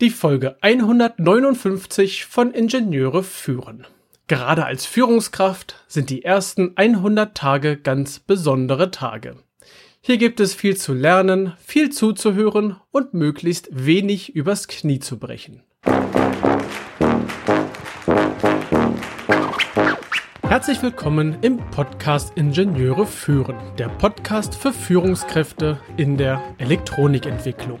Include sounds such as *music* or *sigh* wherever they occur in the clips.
Die Folge 159 von Ingenieure führen. Gerade als Führungskraft sind die ersten 100 Tage ganz besondere Tage. Hier gibt es viel zu lernen, viel zuzuhören und möglichst wenig übers Knie zu brechen. Herzlich willkommen im Podcast Ingenieure führen, der Podcast für Führungskräfte in der Elektronikentwicklung.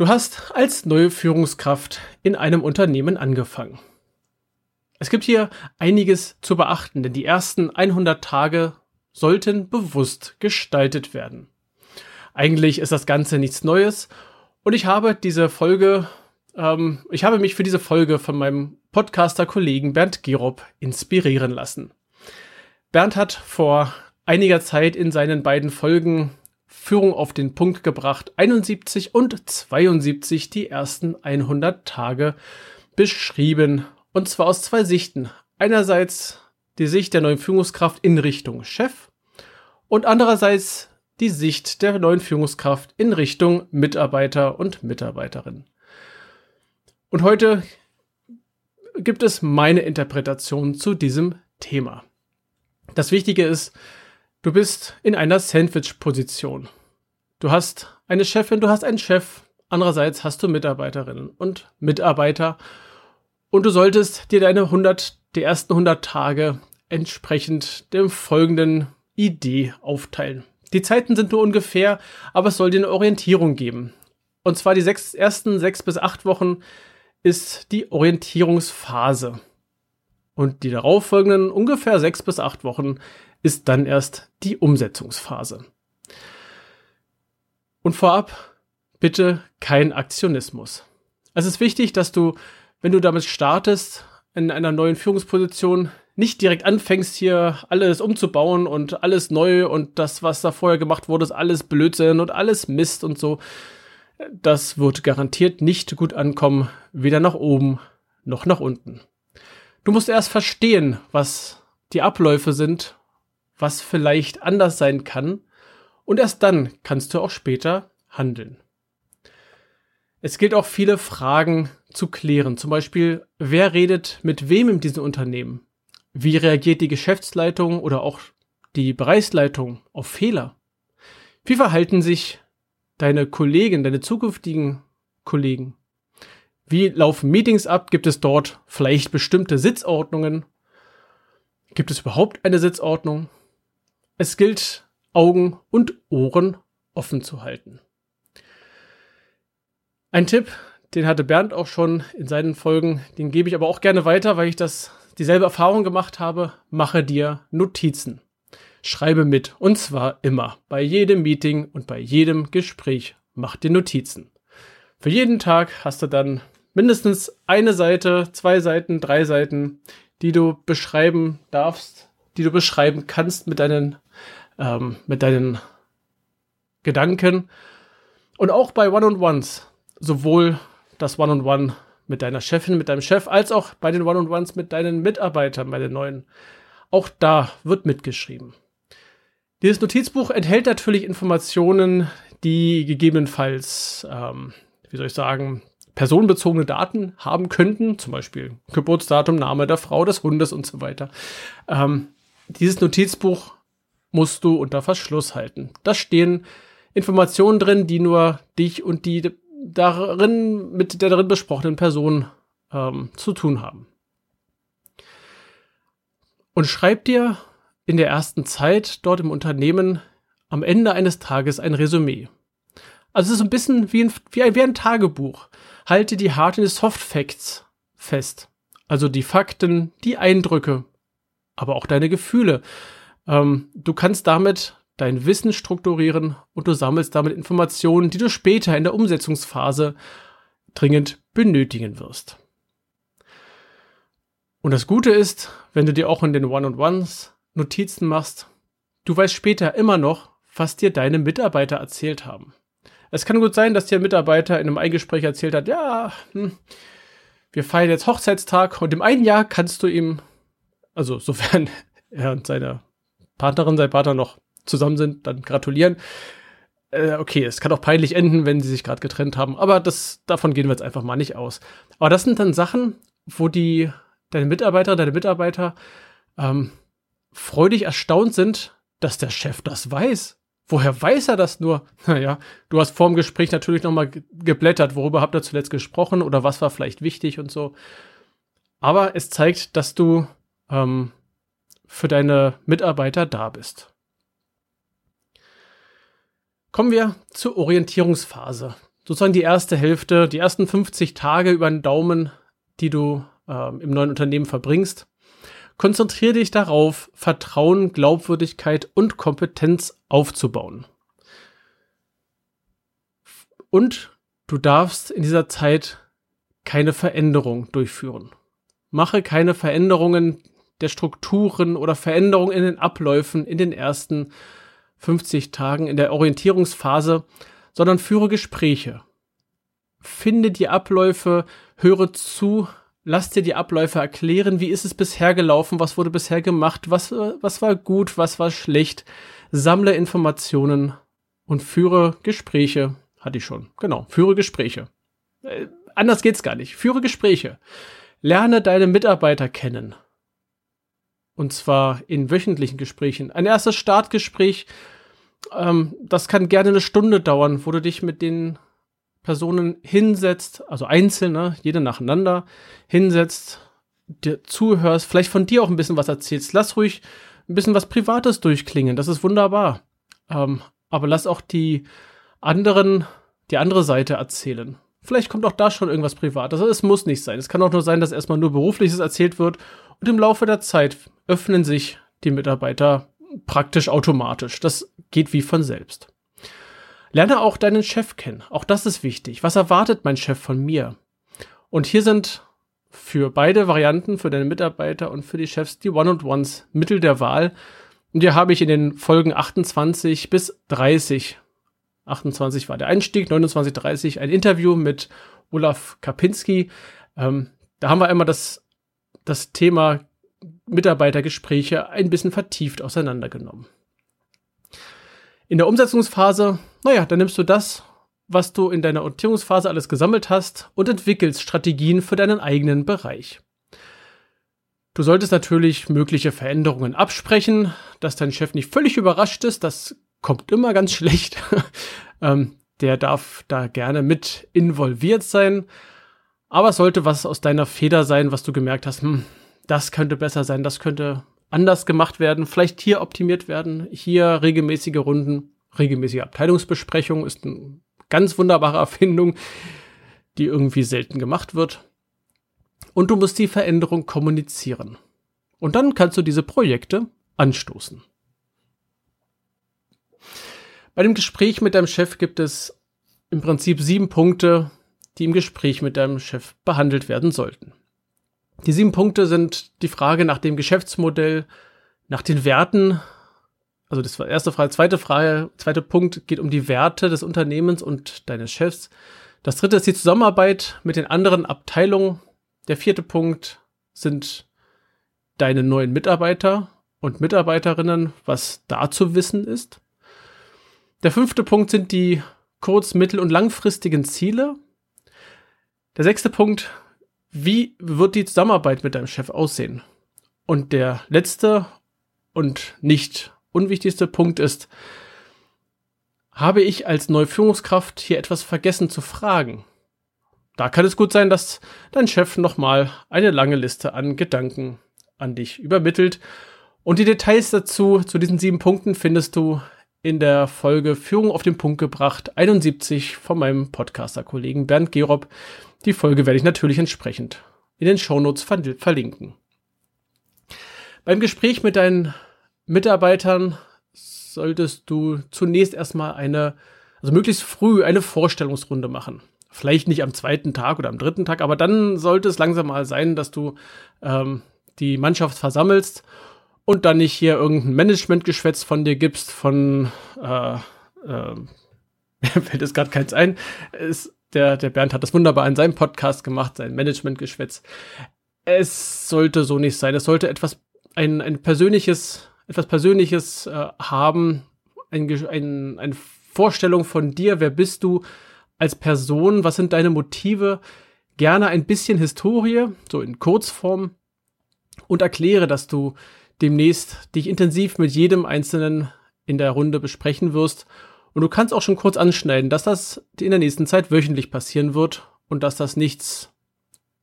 Du hast als neue Führungskraft in einem Unternehmen angefangen. Es gibt hier einiges zu beachten, denn die ersten 100 Tage sollten bewusst gestaltet werden. Eigentlich ist das Ganze nichts Neues und ich habe diese Folge, ähm, ich habe mich für diese Folge von meinem Podcaster-Kollegen Bernd Gerob inspirieren lassen. Bernd hat vor einiger Zeit in seinen beiden Folgen Führung auf den Punkt gebracht 71 und 72 die ersten 100 Tage beschrieben. Und zwar aus zwei Sichten. Einerseits die Sicht der neuen Führungskraft in Richtung Chef und andererseits die Sicht der neuen Führungskraft in Richtung Mitarbeiter und Mitarbeiterin. Und heute gibt es meine Interpretation zu diesem Thema. Das Wichtige ist, du bist in einer Sandwich-Position. Du hast eine Chefin, du hast einen Chef, andererseits hast du Mitarbeiterinnen und Mitarbeiter und du solltest dir deine 100, die ersten 100 Tage entsprechend dem folgenden Idee aufteilen. Die Zeiten sind nur ungefähr, aber es soll dir eine Orientierung geben. Und zwar die sechs, ersten sechs bis acht Wochen ist die Orientierungsphase. Und die darauffolgenden ungefähr sechs bis acht Wochen ist dann erst die Umsetzungsphase. Und vorab bitte kein Aktionismus. Es ist wichtig, dass du, wenn du damit startest, in einer neuen Führungsposition nicht direkt anfängst, hier alles umzubauen und alles neu und das, was da vorher gemacht wurde, ist alles Blödsinn und alles Mist und so, das wird garantiert nicht gut ankommen, weder nach oben noch nach unten. Du musst erst verstehen, was die Abläufe sind, was vielleicht anders sein kann, und erst dann kannst du auch später handeln. Es gilt auch viele Fragen zu klären, zum Beispiel, wer redet mit wem in diesem Unternehmen? Wie reagiert die Geschäftsleitung oder auch die Bereichsleitung auf Fehler? Wie verhalten sich deine Kollegen, deine zukünftigen Kollegen? Wie laufen Meetings ab? Gibt es dort vielleicht bestimmte Sitzordnungen? Gibt es überhaupt eine Sitzordnung? Es gilt, Augen und Ohren offen zu halten. Ein Tipp, den hatte Bernd auch schon in seinen Folgen, den gebe ich aber auch gerne weiter, weil ich das dieselbe Erfahrung gemacht habe. Mache dir Notizen schreibe mit. Und zwar immer. Bei jedem Meeting und bei jedem Gespräch. Mach dir Notizen. Für jeden Tag hast du dann mindestens eine Seite, zwei Seiten, drei Seiten, die du beschreiben darfst, die du beschreiben kannst mit deinen, ähm, mit deinen Gedanken. Und auch bei One-on-Ones, sowohl das One-on-One mit deiner Chefin, mit deinem Chef, als auch bei den One-on-Ones mit deinen Mitarbeitern, bei den neuen. Auch da wird mitgeschrieben. Dieses Notizbuch enthält natürlich Informationen, die gegebenenfalls, ähm, wie soll ich sagen, personenbezogene Daten haben könnten, zum Beispiel Geburtsdatum, Name der Frau, des Hundes und so weiter. Ähm, dieses Notizbuch musst du unter Verschluss halten. Da stehen Informationen drin, die nur dich und die darin mit der darin besprochenen Person ähm, zu tun haben. Und schreib dir in der ersten Zeit dort im Unternehmen am Ende eines Tages ein Resümee. Also es ist ein bisschen wie ein, wie ein, wie ein Tagebuch. Halte die Hard- und Soft Facts fest. Also die Fakten, die Eindrücke, aber auch deine Gefühle. Ähm, du kannst damit dein Wissen strukturieren und du sammelst damit Informationen, die du später in der Umsetzungsphase dringend benötigen wirst. Und das Gute ist, wenn du dir auch in den One-on-Ones Notizen machst, du weißt später immer noch, was dir deine Mitarbeiter erzählt haben. Es kann gut sein, dass dir ein Mitarbeiter in einem Eingespräch erzählt hat, ja, hm, wir feiern jetzt Hochzeitstag und im einen Jahr kannst du ihm, also sofern *laughs* er und seine Partnerin, sein Partner noch zusammen sind, dann gratulieren. Äh, okay, es kann auch peinlich enden, wenn sie sich gerade getrennt haben, aber das, davon gehen wir jetzt einfach mal nicht aus. Aber das sind dann Sachen, wo die, deine Mitarbeiter, deine Mitarbeiter ähm, freudig erstaunt sind, dass der Chef das weiß. Woher weiß er das nur? *laughs* Naja, du hast vor dem Gespräch natürlich nochmal geblättert, worüber habt ihr zuletzt gesprochen oder was war vielleicht wichtig und so. Aber es zeigt, dass du ähm, für deine Mitarbeiter da bist. Kommen wir zur Orientierungsphase. Sozusagen die erste Hälfte, die ersten 50 Tage über den Daumen, die du ähm, im neuen Unternehmen verbringst. Konzentriere dich darauf, Vertrauen, Glaubwürdigkeit und Kompetenz aufzubauen. Und du darfst in dieser Zeit keine Veränderung durchführen. Mache keine Veränderungen der Strukturen oder Veränderungen in den Abläufen in den ersten 50 Tagen in der Orientierungsphase, sondern führe Gespräche. Finde die Abläufe, höre zu, lass dir die Abläufe erklären, wie ist es bisher gelaufen, was wurde bisher gemacht, was, was war gut, was war schlecht, sammle Informationen und führe Gespräche. Hatte ich schon, genau, führe Gespräche. Äh, anders geht's gar nicht. Führe Gespräche. Lerne deine Mitarbeiter kennen. Und zwar in wöchentlichen Gesprächen. Ein erstes Startgespräch, ähm, das kann gerne eine Stunde dauern, wo du dich mit den Personen hinsetzt, also einzeln, ne, jede nacheinander, hinsetzt, dir zuhörst, vielleicht von dir auch ein bisschen was erzählst. Lass ruhig ein bisschen was Privates durchklingen, das ist wunderbar. Ähm, aber lass auch die anderen, die andere Seite erzählen. Vielleicht kommt auch da schon irgendwas Privates. Also es muss nicht sein. Es kann auch nur sein, dass erstmal nur Berufliches erzählt wird und im Laufe der Zeit öffnen sich die Mitarbeiter praktisch automatisch. Das geht wie von selbst. Lerne auch deinen Chef kennen. Auch das ist wichtig. Was erwartet mein Chef von mir? Und hier sind für beide Varianten, für deine Mitarbeiter und für die Chefs, die One-on-Ones Mittel der Wahl. Und hier habe ich in den Folgen 28 bis 30, 28 war der Einstieg, 29, 30 ein Interview mit Olaf Kapinski. Ähm, da haben wir einmal das, das Thema Mitarbeitergespräche ein bisschen vertieft auseinandergenommen. In der Umsetzungsphase, naja, dann nimmst du das, was du in deiner Orientierungsphase alles gesammelt hast und entwickelst Strategien für deinen eigenen Bereich. Du solltest natürlich mögliche Veränderungen absprechen, dass dein Chef nicht völlig überrascht ist. Das kommt immer ganz *laughs* schlecht. ähm, der darf da gerne mit involviert sein. Aber es sollte was aus deiner Feder sein, was du gemerkt hast, hm, das könnte besser sein, das könnte anders gemacht werden, vielleicht hier optimiert werden, hier regelmäßige Runden, regelmäßige Abteilungsbesprechung ist eine ganz wunderbare *laughs* Erfindung, die irgendwie selten gemacht wird. Und du musst die Veränderung kommunizieren. Und dann kannst du diese Projekte anstoßen. Bei dem Gespräch mit deinem Chef gibt es im Prinzip sieben Punkte, die im Gespräch mit deinem Chef behandelt werden sollten. Die sieben Punkte sind die Frage nach dem Geschäftsmodell, nach den Werten. Also das war erste Frage. Zweite Frage, zweiter Punkt geht um die Werte des Unternehmens und deines Chefs. Das dritte ist die Zusammenarbeit mit den anderen Abteilungen. Der vierte Punkt sind deine neuen Mitarbeiter und Mitarbeiterinnen, was da zu wissen ist. Der fünfte Punkt sind die kurz-, mittel- und langfristigen Ziele. Der sechste Punkt wie wird die Zusammenarbeit mit deinem Chef aussehen? Und der letzte und nicht unwichtigste Punkt ist, habe ich als neue Führungskraft hier etwas vergessen zu fragen? Da kann es gut sein, dass dein Chef nochmal eine lange Liste an Gedanken an dich übermittelt. Und die Details dazu, zu diesen sieben Punkten, findest du in der Folge Führung auf den Punkt gebracht 71 von meinem Podcaster-Kollegen Bernd Gerob. Die Folge werde ich natürlich entsprechend in den Shownotes verlinken. Beim Gespräch mit deinen Mitarbeitern solltest du zunächst erstmal eine, also möglichst früh eine Vorstellungsrunde machen. Vielleicht nicht am zweiten Tag oder am dritten Tag, aber dann sollte es langsam mal sein, dass du ähm, die Mannschaft versammelst und dann nicht hier irgendein Managementgeschwätz von dir gibst, von äh, äh, mir *laughs* fällt es gerade keins ein. Ist, der, der Bernd hat das wunderbar in seinem Podcast gemacht, sein Managementgeschwätz. Es sollte so nicht sein. Es sollte etwas, ein, ein persönliches, etwas Persönliches äh, haben, ein, ein, eine Vorstellung von dir, wer bist du als Person, was sind deine Motive, gerne ein bisschen Historie, so in Kurzform, und erkläre, dass du demnächst dich intensiv mit jedem Einzelnen in der Runde besprechen wirst. Und du kannst auch schon kurz anschneiden, dass das in der nächsten Zeit wöchentlich passieren wird und dass das nichts,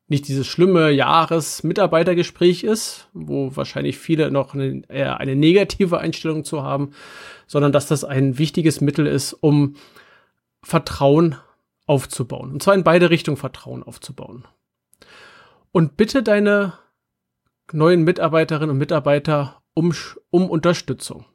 nicht dieses schlimme Jahres-Mitarbeitergespräch ist, wo wahrscheinlich viele noch eine, eher eine negative Einstellung zu haben, sondern dass das ein wichtiges Mittel ist, um Vertrauen aufzubauen. Und zwar in beide Richtungen Vertrauen aufzubauen. Und bitte deine neuen Mitarbeiterinnen und Mitarbeiter um, um Unterstützung.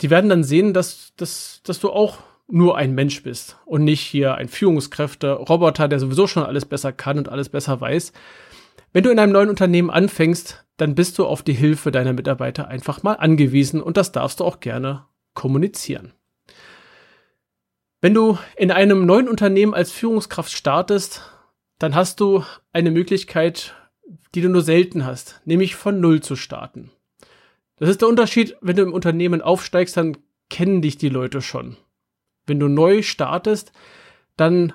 Die werden dann sehen, dass, dass, dass du auch nur ein Mensch bist und nicht hier ein Führungskräfte-Roboter, der sowieso schon alles besser kann und alles besser weiß. Wenn du in einem neuen Unternehmen anfängst, dann bist du auf die Hilfe deiner Mitarbeiter einfach mal angewiesen und das darfst du auch gerne kommunizieren. Wenn du in einem neuen Unternehmen als Führungskraft startest, dann hast du eine Möglichkeit, die du nur selten hast, nämlich von Null zu starten. Das ist der Unterschied, wenn du im Unternehmen aufsteigst, dann kennen dich die Leute schon. Wenn du neu startest, dann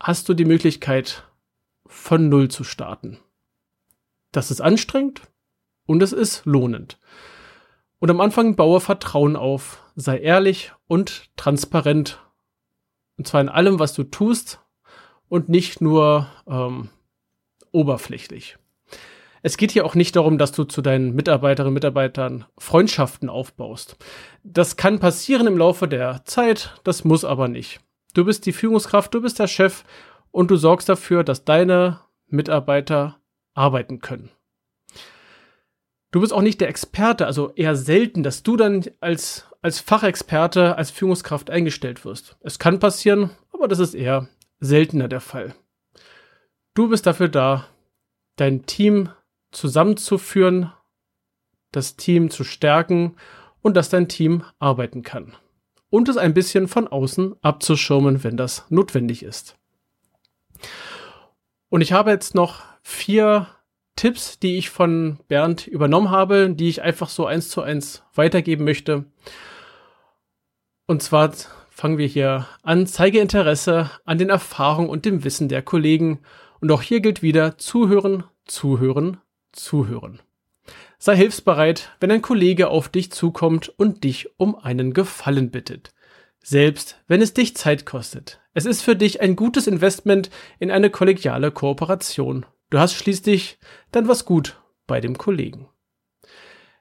hast du die Möglichkeit, von Null zu starten. Das ist anstrengend und es ist lohnend. Und am Anfang baue Vertrauen auf, sei ehrlich und transparent und zwar in allem, was du tust und nicht nur ähm, oberflächlich. Es geht hier auch nicht darum, dass du zu deinen Mitarbeiterinnen und Mitarbeitern Freundschaften aufbaust. Das kann passieren im Laufe der Zeit, das muss aber nicht. Du bist die Führungskraft, du bist der Chef und du sorgst dafür, dass deine Mitarbeiter arbeiten können. Du bist auch nicht der Experte, also eher selten, dass du dann als als Fachexperte, als Führungskraft eingestellt wirst. Es kann passieren, aber das ist eher seltener der Fall. Du bist dafür da, dein Team zusammenzuführen, das Team zu stärken und dass dein Team arbeiten kann. Und es ein bisschen von außen abzuschirmen, wenn das notwendig ist. Und ich habe jetzt noch vier Tipps, die ich von Bernd übernommen habe, die ich einfach so eins zu eins weitergeben möchte. Und zwar fangen wir hier an, zeige Interesse an den Erfahrungen und dem Wissen der Kollegen. Und auch hier gilt wieder zuhören, zuhören, zuhören. Sei hilfsbereit, wenn ein Kollege auf dich zukommt und dich um einen Gefallen bittet. Selbst wenn es dich Zeit kostet. Es ist für dich ein gutes Investment in eine kollegiale Kooperation. Du hast schließlich dann was gut bei dem Kollegen.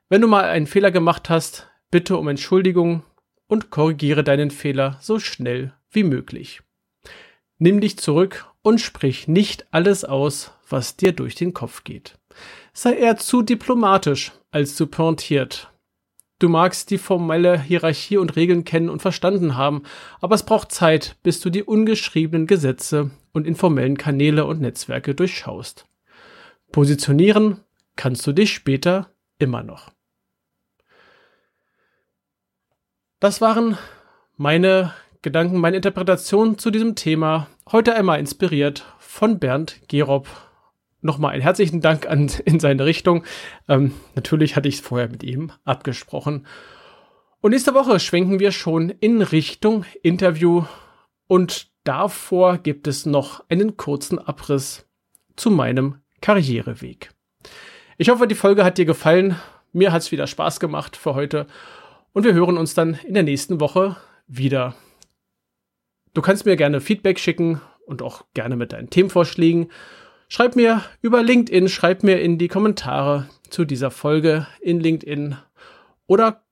Wenn du mal einen Fehler gemacht hast, bitte um Entschuldigung und korrigiere deinen Fehler so schnell wie möglich. Nimm dich zurück und sprich nicht alles aus, was dir durch den Kopf geht. Sei eher zu diplomatisch als zu pointiert. Du magst die formelle Hierarchie und Regeln kennen und verstanden haben, aber es braucht Zeit, bis du die ungeschriebenen Gesetze und informellen Kanäle und Netzwerke durchschaust. Positionieren kannst du dich später immer noch. Das waren meine Gedanken, meine Interpretation zu diesem Thema. Heute einmal inspiriert von Bernd Gerob. Nochmal einen herzlichen Dank an, in seine Richtung. Ähm, natürlich hatte ich es vorher mit ihm abgesprochen. Und nächste Woche schwenken wir schon in Richtung Interview. Und davor gibt es noch einen kurzen Abriss zu meinem Karriereweg. Ich hoffe, die Folge hat dir gefallen. Mir hat es wieder Spaß gemacht für heute. Und wir hören uns dann in der nächsten Woche wieder. Du kannst mir gerne Feedback schicken und auch gerne mit deinen Themenvorschlägen. Schreib mir über LinkedIn, schreib mir in die Kommentare zu dieser Folge in LinkedIn oder,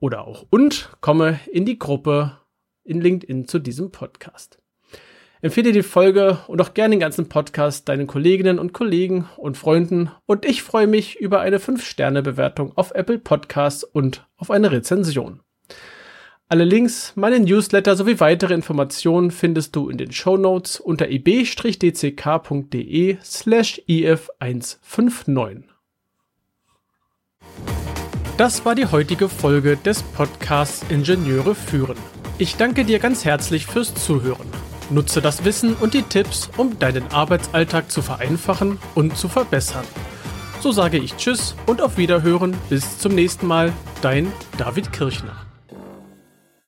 oder auch und komme in die Gruppe in LinkedIn zu diesem Podcast. Empfehle die Folge und auch gerne den ganzen Podcast deinen Kolleginnen und Kollegen und Freunden und ich freue mich über eine 5-Sterne-Bewertung auf Apple Podcasts und auf eine Rezension. Alle Links, meine Newsletter sowie weitere Informationen findest du in den Show Notes unter ib-dck.de slash if159. Das war die heutige Folge des Podcasts Ingenieure führen. Ich danke dir ganz herzlich fürs Zuhören. Nutze das Wissen und die Tipps, um deinen Arbeitsalltag zu vereinfachen und zu verbessern. So sage ich Tschüss und auf Wiederhören. Bis zum nächsten Mal. Dein David Kirchner.